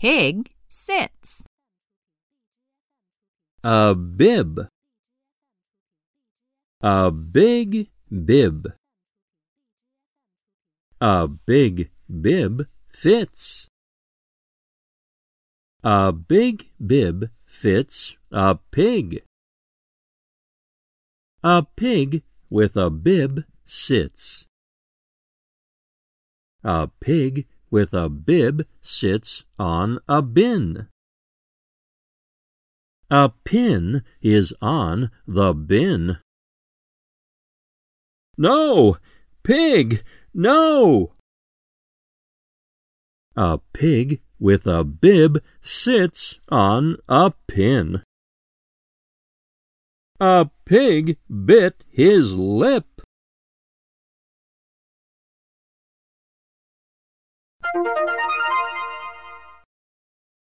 pig sits. A bib. A big bib. A big bib fits. A big bib fits a pig. A pig with a bib sits. A pig with a bib sits on a bin. A pin is on the bin. No! Pig! No! A pig with a bib sits on a pin. A pig bit his lip. Thank you.